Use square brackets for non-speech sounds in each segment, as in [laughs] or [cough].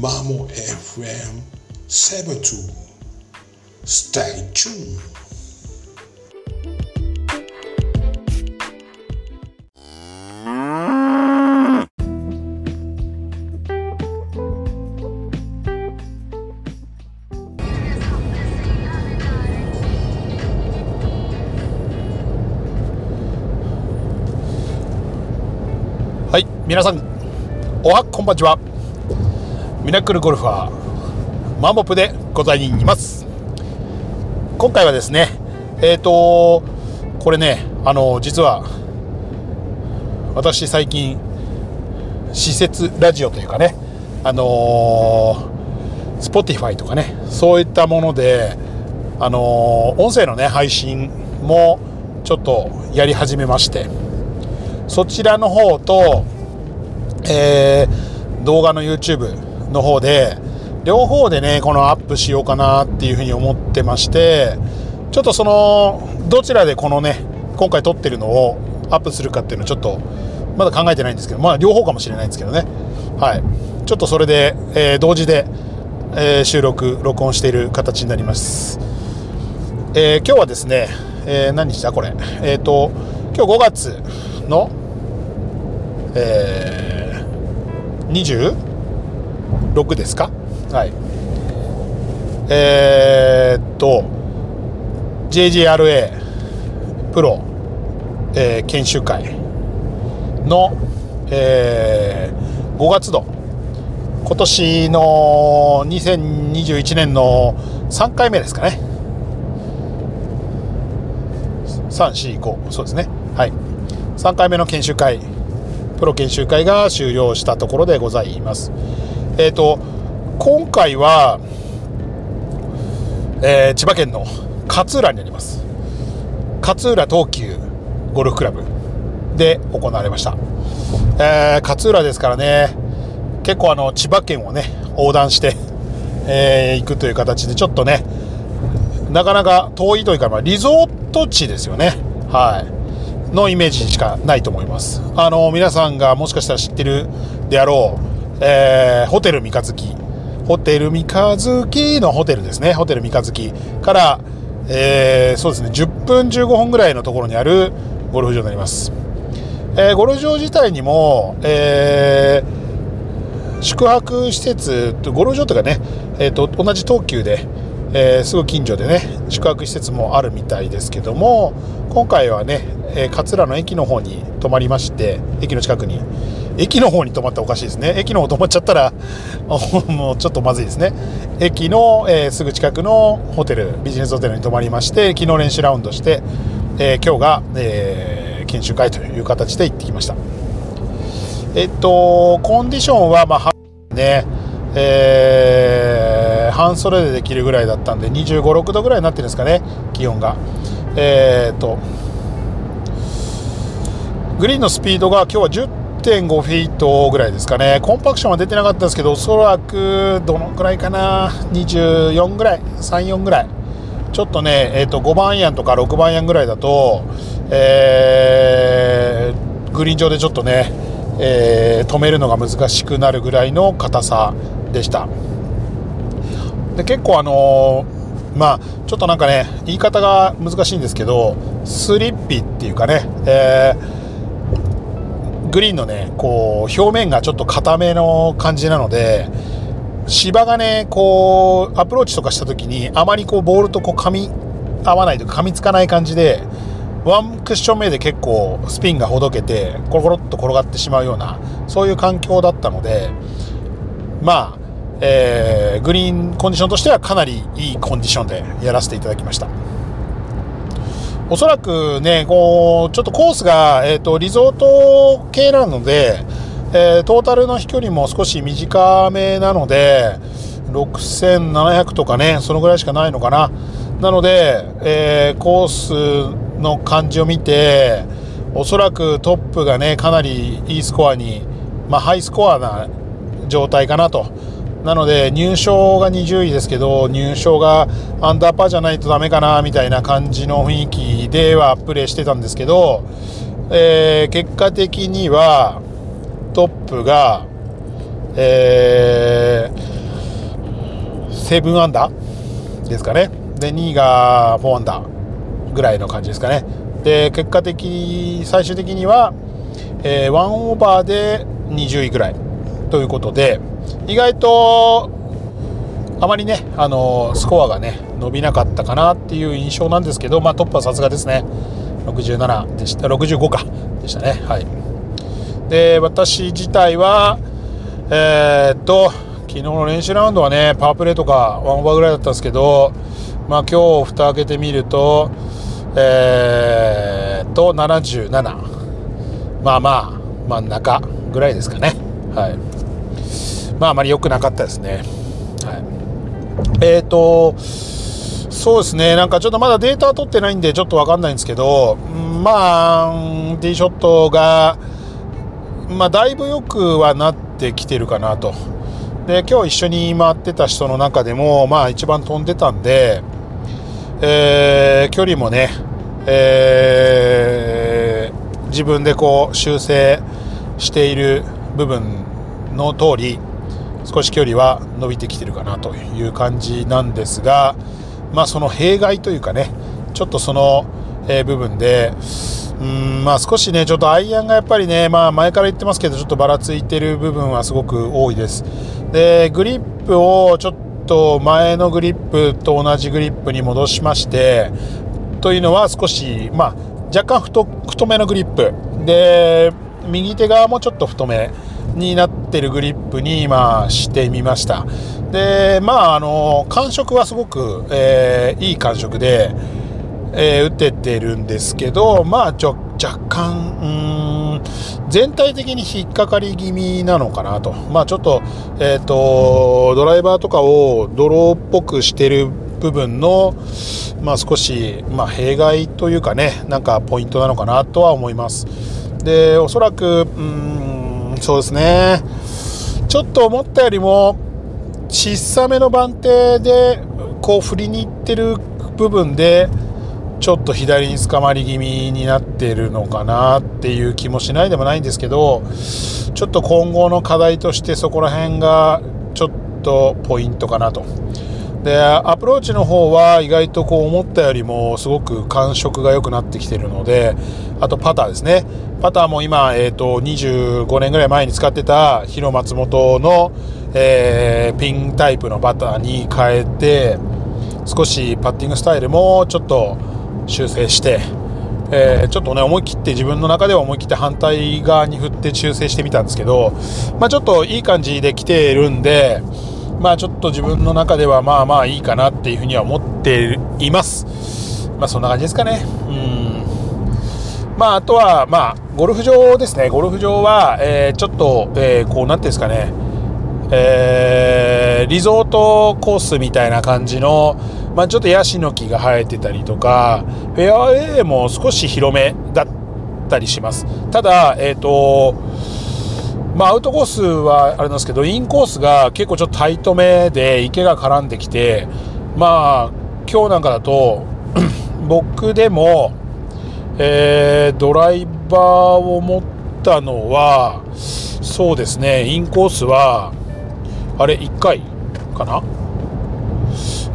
マモ FM72 Stay ーはい、皆さん、おはこんばんちは。ミラクルゴルファーマンモプでございます。今回はですねえっ、とこれねあの実は私最近施設ラジオというかねあのー、Spotify とかねそういったものであの音声のね配信もちょっとやり始めましてそちらの方と、えー動画の YouTube の方で両方でねこのアップしようかなっていうふうに思ってましてちょっとそのどちらでこのね今回撮ってるのをアップするかっていうのをちょっとまだ考えてないんですけどまあ両方かもしれないんですけどね。はい。ちょっとそれで、えー同時で、えー収録録音している形になります。えー今日はですね、えー何日だこれ？えっ、と今日5月のえー、20? 26ですか？はい。えー、っと JGRA プロ、えー研修会の、えー5月度。今年の2021年の3回目ですかね。345そうですね。はい。3回目の研修会プロ研修会が終了したところでございますえっ、と今回は、えー千葉県の勝浦にあります勝浦東急ゴルフクラブで行われました、えー勝浦ですからね結構あの千葉県をね横断して、えー行くという形でちょっとねなかなか遠いというか、まあ、リゾート地ですよね。はい。のイメージしかないと思います。あの、皆さんがもしかしたら知ってるであろう、えーホテル三日月。ホテル三日月のホテルですね。ホテル三日月から、えーそうですね、10分15分ぐらいのところにあるゴルフ場になります。えーゴルフ場自体にも、えー宿泊施設ゴルフ場というかね、えー、と同じ東急で、えーすぐ近所でね宿泊施設もあるみたいですけども今回はね、えー勝浦の駅の方に泊まりまして駅の近くに駅の方に泊まったらおかしいですね。駅の方泊まっちゃったらもうちょっとまずいですね。駅の、えーすぐ近くのホテルビジネスホテルに泊まりまして昨日練習ラウンドして、えー今日が、えー研修会という形で行ってきました。えっとコンディションはまあね、えー半袖でできるぐらいだったんで2 5 6度ぐらいになってるんですかね気温が。えーっとグリーンのスピードが今日は10 1.5フィートぐらいですかね。コンパクションは出てなかったですけどおそらくどのくらいかな。24ぐらい34ぐらい。ちょっとね、えー、と5番アイアンとか6番アイアンぐらいだと、えーグリーン上でちょっとね、えー止めるのが難しくなるぐらいの硬さでした。で結構あのーまあちょっとなんかね言い方が難しいんですけどスリッピーっていうかね、えーグリーンのねこう表面がちょっと硬めの感じなので芝がねこうアプローチとかした時にあまりこうボールとこう噛み合わないとか噛みつかない感じでワンクッション目で結構スピンがほどけてコロコロっと転がってしまうようなそういう環境だったのでまあ、えーグリーンコンディションとしてはかなりいいコンディションでやらせていただきました。おそらくね、こう、ちょっとコースが、えっ、と、リゾート系なので、えートータルの飛距離も少し短めなので、6700とかね、そのぐらいしかないのかな。なので、えーコースの感じを見て、おそらくトップがね、かなりいいスコアに、まあ、ハイスコアな状態かなと。なので入賞が20位ですけど入賞がアンダーパーじゃないとダメかなみたいな感じの雰囲気ではプレーしてたんですけど、えー結果的にはトップが、えー、7アンダーですかね。で2位が4アンダーぐらいの感じですかね。で結果的最終的には、えー、1オーバーで20位ぐらいということで意外とあまりね、あのスコアがね伸びなかったかなっていう印象なんですけど、まあ、トップはさすがですね。67でした。65か。でしたね。はい。で私自体はえー、っと昨日の練習ラウンドはねパワープレーとかワンオーバーぐらいだったんですけどまあ今日蓋開けてみるとえー、っと77まあまあ真ん中ぐらいですかね。はい。まああまり良くなかったですね。はい。えー、っとそうですね、なんかちょっとまだデータ取ってないんで、ちょっと分かんないんですけど、まあ、ティーショットが、まあ、だいぶ良くはなってきてるかなと。で、今日一緒に回ってた人の中でも、まあ、一番飛んでたんで、えー、距離もね、えー、自分でこう修正している部分の通り少し距離は伸びてきてるかなという感じなんですが、まあ、その弊害というかねちょっとその、え、部分でうんまあ少しねちょっとアイアンがやっぱりね、まあ、前から言ってますけどちょっとばらついてる部分はすごく多いです。でグリップをちょっと前のグリップと同じグリップに戻しましてというのは少し、まあ、若干太太めのグリップ。で右手側もちょっと太め。になってるグリップに今してみました。でまああの感触はすごく、えー、いい感触で、えー、打ててるんですけどまあちょ若干うん全体的に引っかかり気味なのかなと。まあちょっと,、えーと、ドライバーとかを泥っぽくしてる部分の、まあ、少し、まあ、弊害というかねなんかポイントなのかなとは思います。でおそらくうんそうですねちょっと思ったよりも小さめの番手でこう振りに行ってる部分でちょっと左に捕まり気味になってるのかなっていう気もしないでもないんですけどちょっと今後の課題としてそこら辺がちょっとポイントかなと。でアプローチの方は意外とこう思ったよりもすごく感触が良くなってきてるのであとパターですねパターも今、えーと、25年ぐらい前に使ってたヒロ松本の、えー、ピンタイプのパターに変えて少しパッティングスタイルもちょっと修正して、えー、ちょっとね思い切って自分の中では思い切って反対側に振って修正してみたんですけど、まあ、ちょっといい感じで来ているんでまあちょっと自分の中ではまあまあいいかなっていうふうには思っています。まあそんな感じですかね。うん。まああとはまあゴルフ場ですね。ゴルフ場は、えー、ちょっと、えー、こうなんていうんですかね。えー、リゾートコースみたいな感じの、まあ、ちょっとヤシの木が生えてたりとかフェアウェイも少し広めだったりします。ただえっ、ー、とまあ、アウトコースはあれなんですけどインコースが結構ちょっとタイトめで池が絡んできてまあ今日なんかだと [clears throat] 僕でも、えー、ドライバーを持ったのはそうですねインコースはあれ1回かな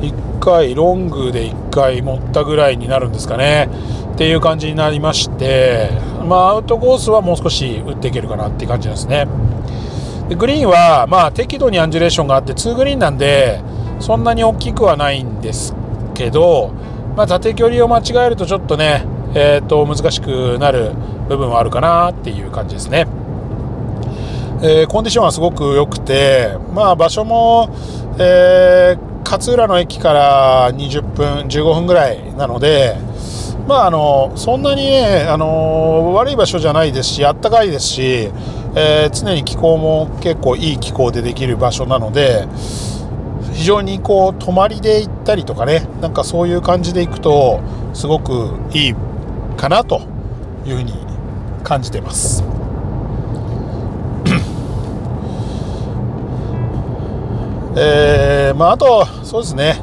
？1回ロングで1回持ったぐらいになるんですかねっていう感じになりましてまあ、アウトコースはもう少し打っていけるかなっていう感じですね。でグリーンは、まあ、適度にアンジュレーションがあって2グリーンなんでそんなに大きくはないんですけど、まあ、縦距離を間違えるとちょっとね、えー、と難しくなる部分はあるかなっていう感じですね。えー、コンディションはすごく良くて、まあ、場所も、えー、勝浦の駅から20分15分ぐらいなので、まあ、あのそんなにね、あの悪い場所じゃないですしあったかいですし、えー、常に気候も結構いい気候でできる場所なので非常にこう泊まりで行ったりとかねなんかそういう感じで行くとすごくいいかなというふうに感じてます。えー、まあ、あとそうですね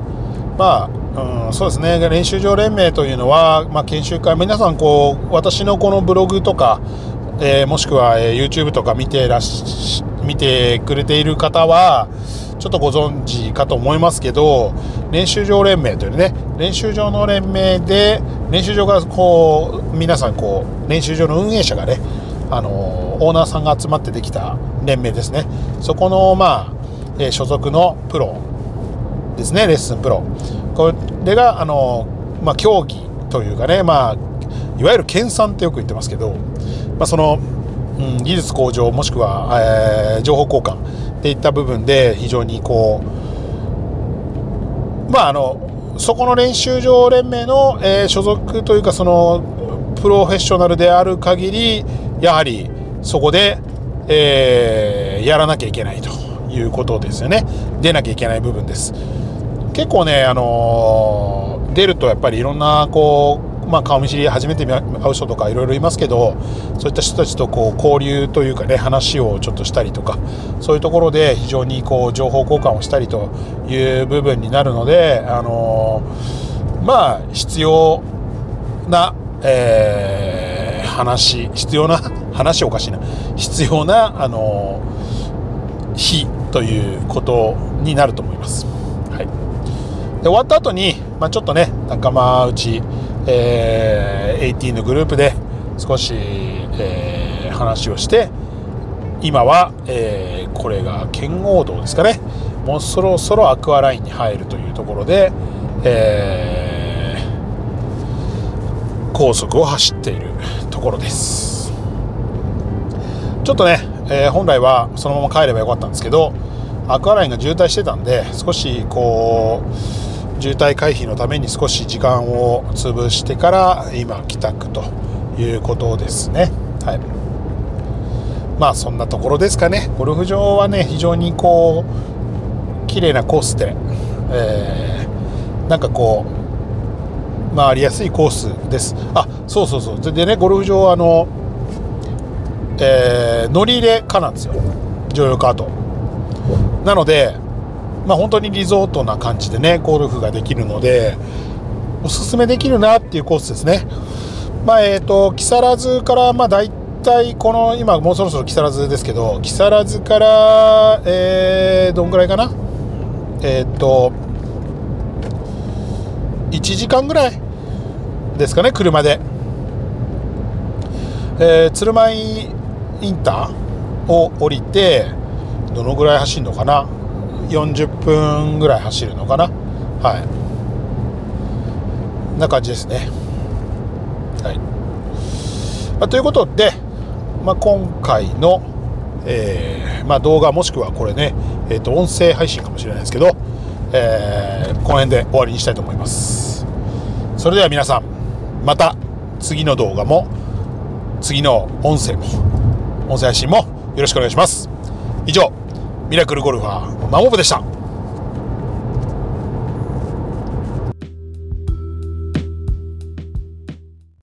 まあうん、そうですね練習場連盟というのは、まあ、研修会皆さんこう私のこのブログとかえー、もしくは、えー、YouTube とか見てらし見てくれている方はちょっとご存知かと思いますけど練習場連盟というね練習場の連盟で練習場がこう皆さんこう練習場の運営者がねあのオーナーさんが集まってできた連盟ですね。そこのまあ、え、所属のプロですねレッスンプロ。これがあの、まあ、競技というかねまあいわゆる研鑽ってよく言ってますけど、まあ、その、うん、技術向上もしくは、えー、情報交換っていった部分で非常にこうまああのそこの練習場連盟の、えー、所属というかそのプロフェッショナルである限りやはりそこで、えー、やらなきゃいけないということですよね。出なきゃいけない部分です。結構ねあの、出るとやっぱりいろんなこうまあ、顔見知り初めて会う人とかいろいろいますけどそういった人たちとこう交流というかね話をちょっとしたりとかそういうところで非常にこう情報交換をしたりという部分になるので、あの、まあ必要な、えー、話必要な [laughs] 話おかしいな必要な、あの、日ということになると思います。はい、で終わった後に、まあ、ちょっとね仲間内えー、AT のグループで少し、えー、話をして今は、えー、これが圏央道ですかね。もうそろそろアクアラインに入るというところで、えー、高速を走っているところです。ちょっとね、えー、本来はそのまま帰ればよかったんですけどアクアラインが渋滞してたんで少しこう渋滞回避のために少し時間を潰してから今帰宅ということですね。はいまあそんなところですかね。ゴルフ場はね、非常にこう、綺麗なコースで、えー、なんかこう、回りやすいコースです。あ、そうそうそう。でね、ゴルフ場はあの、えー、乗り入れ可なんですよ。乗用カート。なので、まあ、本当にリゾートな感じでねゴルフができるのでおすすめできるなっていうコースですね。まあえーと、木更津からまあ大体この今もうそろそろ木更津ですけど木更津から、えー、どんぐらいかな？えっ、ー、と1時間ぐらいですかね車で、えー、鶴舞インターを降りてどのぐらい走るのかな？40分ぐらい走るのかな？はい。な感じですね。はい、ということで、まあ、今回の、えー、まあ、動画もしくはこれね、えー、と音声配信かもしれないですけど、えー、この辺で終わりにしたいと思います。それでは皆さんまた次の動画も次の音声も音声配信もよろしくお願いします。以上。ミラクルゴルファーマモブでした。